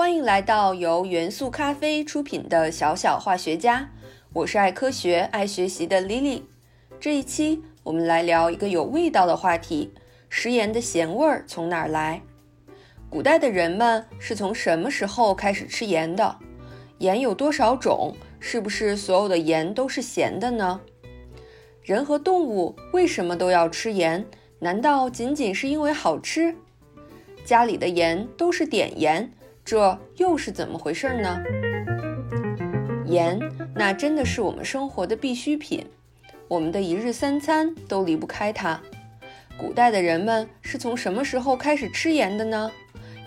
欢迎来到由元素咖啡出品的小小化学家，我是爱科学、爱学习的 Lily。这一期我们来聊一个有味道的话题：食盐的咸味儿从哪儿来？古代的人们是从什么时候开始吃盐的？盐有多少种？是不是所有的盐都是咸的呢？人和动物为什么都要吃盐？难道仅仅是因为好吃？家里的盐都是碘盐。这又是怎么回事呢？盐，那真的是我们生活的必需品，我们的一日三餐都离不开它。古代的人们是从什么时候开始吃盐的呢？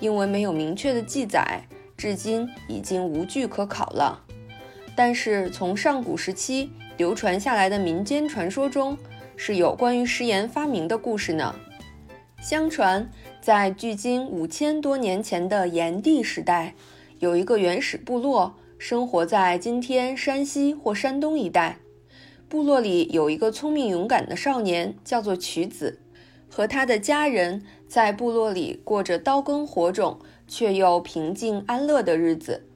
因为没有明确的记载，至今已经无据可考了。但是从上古时期流传下来的民间传说中，是有关于食盐发明的故事呢。相传。在距今五千多年前的炎帝时代，有一个原始部落，生活在今天山西或山东一带。部落里有一个聪明勇敢的少年，叫做曲子，和他的家人在部落里过着刀耕火种却又平静安乐的日子。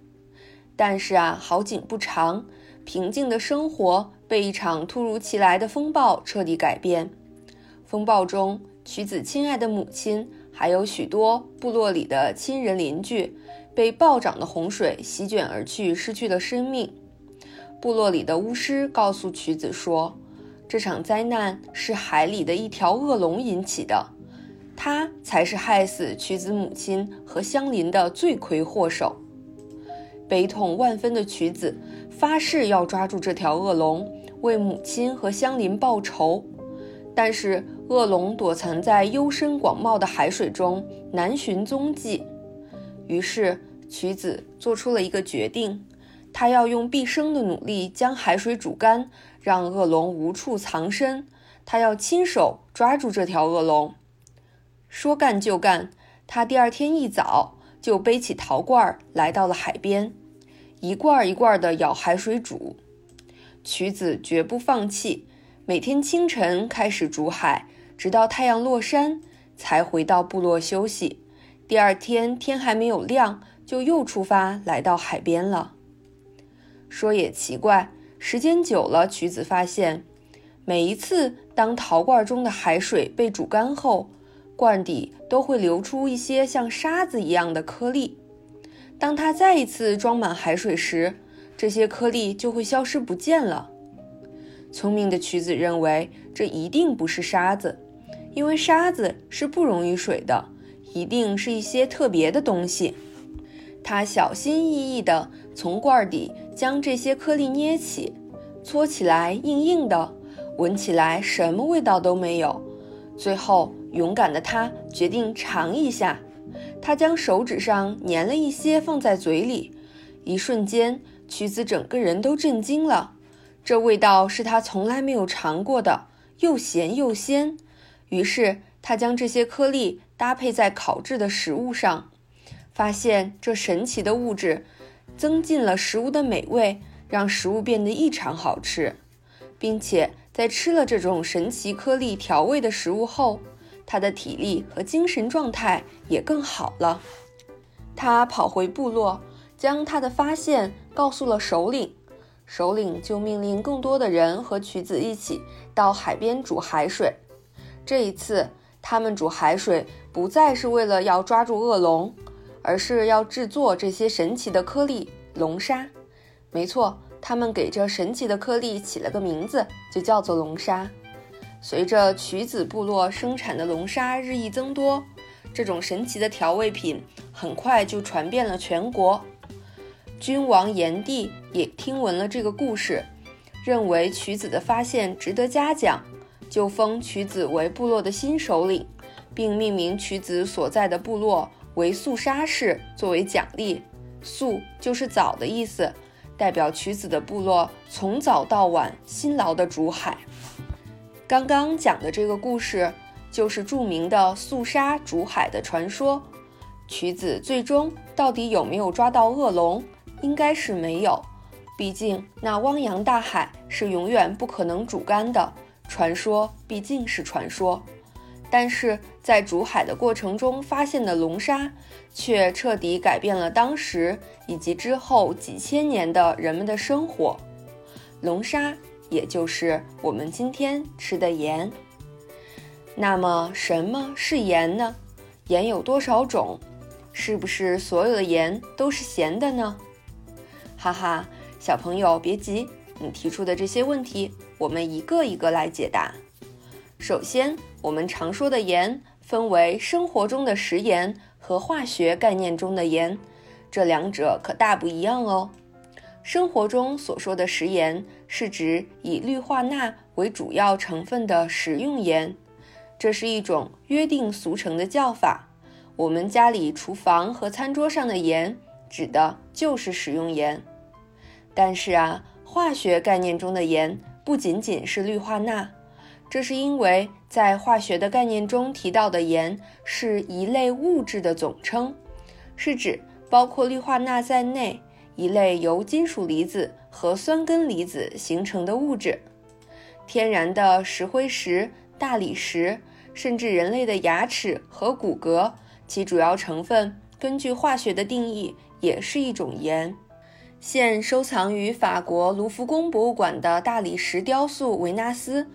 但是啊，好景不长，平静的生活被一场突如其来的风暴彻底改变。风暴中，曲子亲爱的母亲。还有许多部落里的亲人邻居被暴涨的洪水席卷而去，失去了生命。部落里的巫师告诉曲子说，这场灾难是海里的一条恶龙引起的，它才是害死曲子母亲和相邻的罪魁祸首。悲痛万分的曲子发誓要抓住这条恶龙，为母亲和相邻报仇，但是。恶龙躲藏在幽深广袤的海水中，难寻踪迹。于是，曲子做出了一个决定：他要用毕生的努力将海水煮干，让恶龙无处藏身。他要亲手抓住这条恶龙。说干就干，他第二天一早就背起陶罐来到了海边，一罐一罐地舀海水煮。曲子绝不放弃，每天清晨开始煮海。直到太阳落山，才回到部落休息。第二天天还没有亮，就又出发来到海边了。说也奇怪，时间久了，曲子发现，每一次当陶罐中的海水被煮干后，罐底都会流出一些像沙子一样的颗粒。当他再一次装满海水时，这些颗粒就会消失不见了。聪明的曲子认为，这一定不是沙子。因为沙子是不溶于水的，一定是一些特别的东西。他小心翼翼地从罐底将这些颗粒捏起，搓起来硬硬的，闻起来什么味道都没有。最后，勇敢的他决定尝一下。他将手指上粘了一些放在嘴里，一瞬间，曲子整个人都震惊了。这味道是他从来没有尝过的，又咸又鲜。于是他将这些颗粒搭配在烤制的食物上，发现这神奇的物质增进了食物的美味，让食物变得异常好吃，并且在吃了这种神奇颗粒调味的食物后，他的体力和精神状态也更好了。他跑回部落，将他的发现告诉了首领，首领就命令更多的人和曲子一起到海边煮海水。这一次，他们煮海水不再是为了要抓住恶龙，而是要制作这些神奇的颗粒龙沙。没错，他们给这神奇的颗粒起了个名字，就叫做龙沙。随着曲子部落生产的龙沙日益增多，这种神奇的调味品很快就传遍了全国。君王炎帝也听闻了这个故事，认为曲子的发现值得嘉奖。就封曲子为部落的新首领，并命名曲子所在的部落为素沙氏作为奖励。素就是早的意思，代表曲子的部落从早到晚辛劳的煮海。刚刚讲的这个故事就是著名的素沙煮海的传说。曲子最终到底有没有抓到恶龙？应该是没有，毕竟那汪洋大海是永远不可能煮干的。传说毕竟是传说，但是在煮海的过程中发现的龙沙，却彻底改变了当时以及之后几千年的人们的生活。龙沙，也就是我们今天吃的盐。那么，什么是盐呢？盐有多少种？是不是所有的盐都是咸的呢？哈哈，小朋友别急，你提出的这些问题，我们一个一个来解答。首先，我们常说的盐。分为生活中的食盐和化学概念中的盐，这两者可大不一样哦。生活中所说的食盐是指以氯化钠为主要成分的食用盐，这是一种约定俗成的叫法。我们家里厨房和餐桌上的盐，指的就是食用盐。但是啊，化学概念中的盐不仅仅是氯化钠。这是因为在化学的概念中提到的盐是一类物质的总称，是指包括氯化钠在内一类由金属离子和酸根离子形成的物质。天然的石灰石、大理石，甚至人类的牙齿和骨骼，其主要成分根据化学的定义也是一种盐。现收藏于法国卢浮宫博物馆的大理石雕塑维纳斯。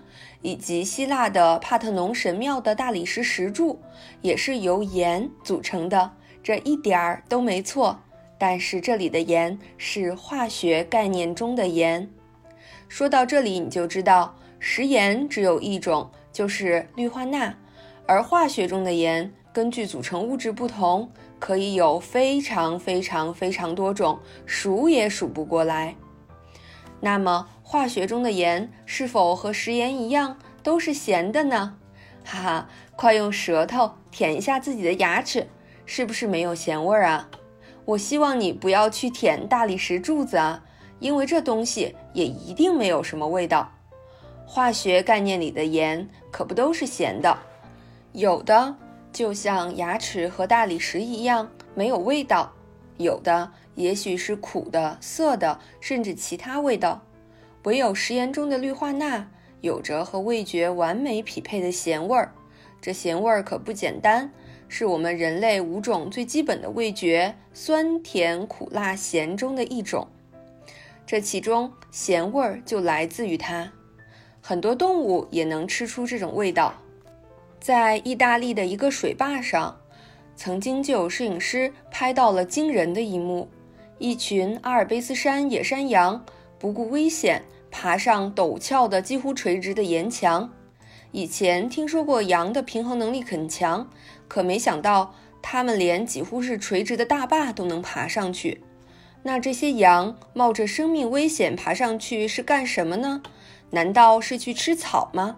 以及希腊的帕特农神庙的大理石石柱也是由盐组成的，这一点儿都没错。但是这里的盐是化学概念中的盐。说到这里，你就知道食盐只有一种，就是氯化钠，而化学中的盐根据组成物质不同，可以有非常非常非常多种，数也数不过来。那么。化学中的盐是否和食盐一样都是咸的呢？哈哈，快用舌头舔一下自己的牙齿，是不是没有咸味儿啊？我希望你不要去舔大理石柱子啊，因为这东西也一定没有什么味道。化学概念里的盐可不都是咸的，有的就像牙齿和大理石一样没有味道，有的也许是苦的、涩的，甚至其他味道。唯有食盐中的氯化钠有着和味觉完美匹配的咸味儿，这咸味儿可不简单，是我们人类五种最基本的味觉——酸、甜、苦、辣、咸中的一种。这其中咸味儿就来自于它。很多动物也能吃出这种味道。在意大利的一个水坝上，曾经就有摄影师拍到了惊人的一幕：一群阿尔卑斯山野山羊。不顾危险，爬上陡峭的、几乎垂直的岩墙。以前听说过羊的平衡能力很强，可没想到它们连几乎是垂直的大坝都能爬上去。那这些羊冒着生命危险爬上去是干什么呢？难道是去吃草吗？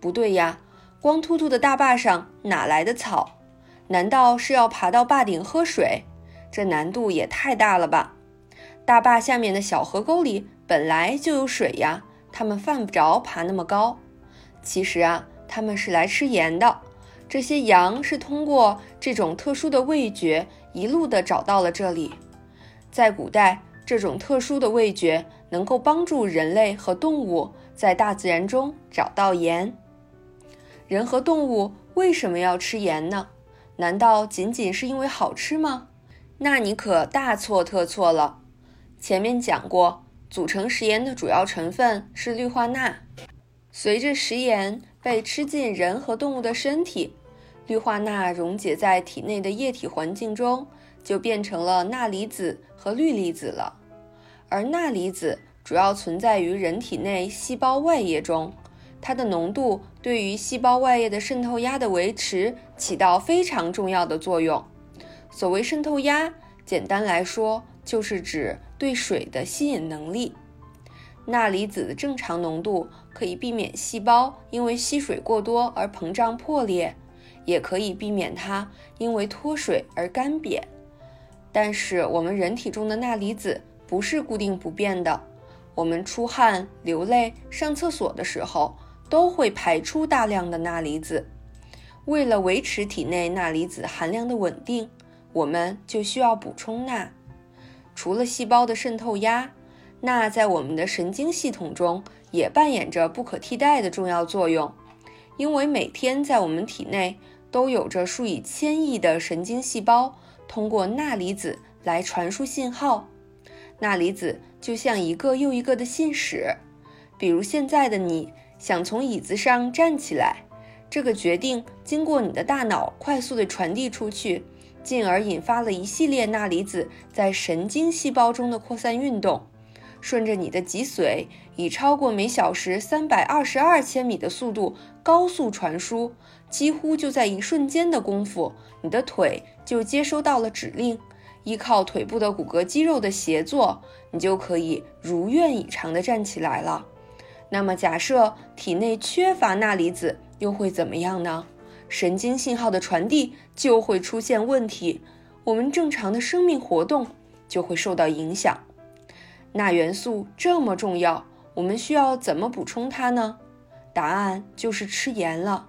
不对呀，光秃秃的大坝上哪来的草？难道是要爬到坝顶喝水？这难度也太大了吧！大坝下面的小河沟里本来就有水呀，它们犯不着爬那么高。其实啊，它们是来吃盐的。这些羊是通过这种特殊的味觉，一路的找到了这里。在古代，这种特殊的味觉能够帮助人类和动物在大自然中找到盐。人和动物为什么要吃盐呢？难道仅仅是因为好吃吗？那你可大错特错了。前面讲过，组成食盐的主要成分是氯化钠。随着食盐被吃进人和动物的身体，氯化钠溶解在体内的液体环境中，就变成了钠离子和氯离子了。而钠离子主要存在于人体内细胞外液中，它的浓度对于细胞外液的渗透压的维持起到非常重要的作用。所谓渗透压，简单来说就是指。对水的吸引能力，钠离子的正常浓度可以避免细胞因为吸水过多而膨胀破裂，也可以避免它因为脱水而干瘪。但是我们人体中的钠离子不是固定不变的，我们出汗、流泪、上厕所的时候都会排出大量的钠离子。为了维持体内钠离子含量的稳定，我们就需要补充钠。除了细胞的渗透压，钠在我们的神经系统中也扮演着不可替代的重要作用。因为每天在我们体内都有着数以千亿的神经细胞，通过钠离子来传输信号。钠离子就像一个又一个的信使。比如现在的你想从椅子上站起来，这个决定经过你的大脑快速地传递出去，进而引发了一系列钠离子在神经细胞中的扩散运动。顺着你的脊髓，以超过每小时三百二十二千米的速度高速传输，几乎就在一瞬间的功夫，你的腿就接收到了指令。依靠腿部的骨骼肌肉的协作，你就可以如愿以偿地站起来了。那么，假设体内缺乏钠离子，又会怎么样呢？神经信号的传递就会出现问题，我们正常的生命活动就会受到影响。钠元素这么重要，我们需要怎么补充它呢？答案就是吃盐了。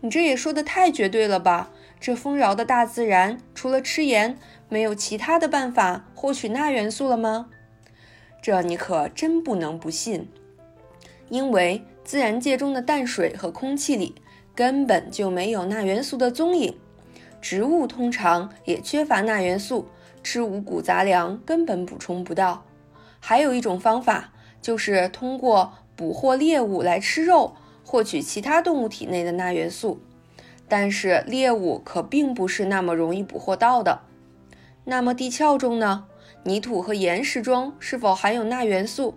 你这也说的太绝对了吧？这丰饶的大自然除了吃盐，没有其他的办法获取钠元素了吗？这你可真不能不信，因为自然界中的淡水和空气里根本就没有钠元素的踪影。植物通常也缺乏钠元素，吃五谷杂粮根本补充不到。还有一种方法，就是通过捕获猎物来吃肉，获取其他动物体内的钠元素。但是猎物可并不是那么容易捕获到的。那么地壳中呢？泥土和岩石中是否含有钠元素？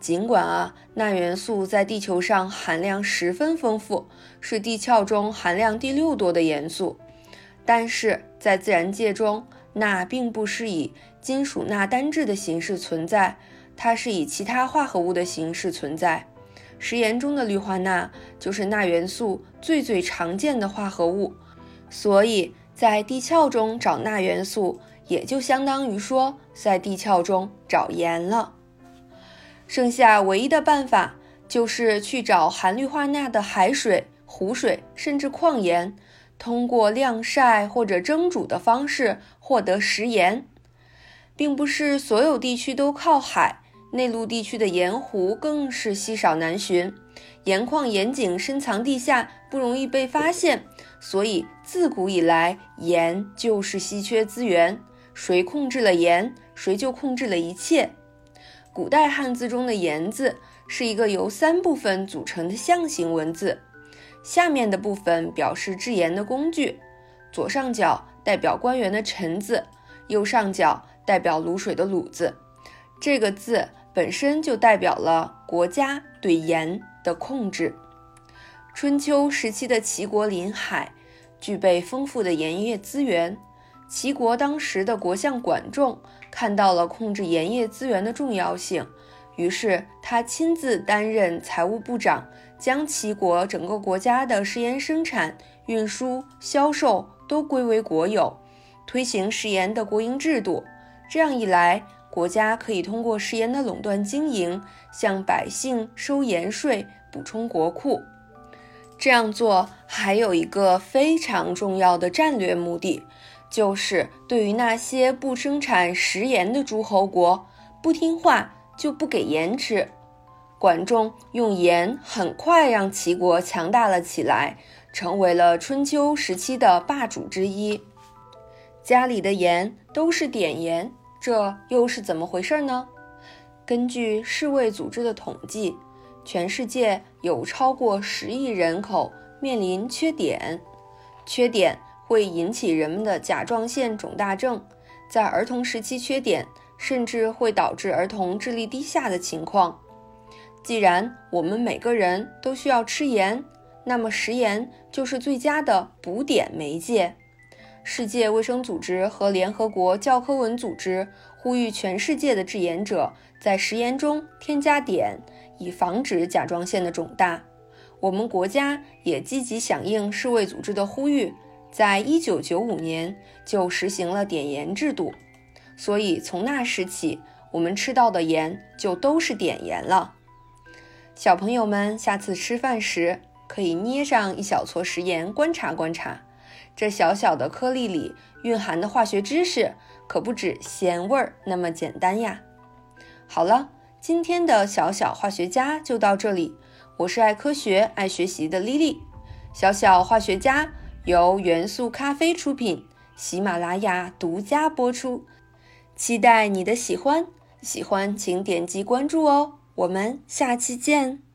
尽管啊，钠元素在地球上含量十分丰富，是地壳中含量第六多的元素，但是在自然界中。钠并不是以金属钠单质的形式存在，它是以其他化合物的形式存在。食盐中的氯化钠就是钠元素最最常见的化合物，所以在地壳中找钠元素，也就相当于说在地壳中找盐了。剩下唯一的办法就是去找含氯化钠的海水、湖水，甚至矿盐。通过晾晒或者蒸煮的方式获得食盐，并不是所有地区都靠海，内陆地区的盐湖更是稀少难寻。盐矿、盐井深藏地下，不容易被发现，所以自古以来盐就是稀缺资源。谁控制了盐，谁就控制了一切。古代汉字中的“盐”字是一个由三部分组成的象形文字。下面的部分表示制盐的工具，左上角代表官员的臣字，右上角代表卤水的卤字。这个字本身就代表了国家对盐的控制。春秋时期的齐国临海，具备丰富的盐业资源。齐国当时的国相管仲看到了控制盐业资源的重要性。于是他亲自担任财务部长，将齐国整个国家的食盐生产、运输、销售都归为国有，推行食盐的国营制度。这样一来，国家可以通过食盐的垄断经营，向百姓收盐税，补充国库。这样做还有一个非常重要的战略目的，就是对于那些不生产食盐的诸侯国不听话。就不给盐吃。管仲用盐很快让齐国强大了起来，成为了春秋时期的霸主之一。家里的盐都是碘盐，这又是怎么回事呢？根据世卫组织的统计，全世界有超过十亿人口面临缺碘，缺碘会引起人们的甲状腺肿大症，在儿童时期缺碘。甚至会导致儿童智力低下的情况。既然我们每个人都需要吃盐，那么食盐就是最佳的补碘媒介。世界卫生组织和联合国教科文组织呼吁全世界的制盐者在食盐中添加碘，以防止甲状腺的肿大。我们国家也积极响应世卫组织的呼吁，在一九九五年就实行了碘盐制度。所以从那时起，我们吃到的盐就都是碘盐了。小朋友们，下次吃饭时可以捏上一小撮食盐，观察观察，这小小的颗粒里蕴含的化学知识可不止咸味儿那么简单呀。好了，今天的小小化学家就到这里。我是爱科学、爱学习的莉莉，小小化学家。由元素咖啡出品，喜马拉雅独家播出。期待你的喜欢，喜欢请点击关注哦。我们下期见。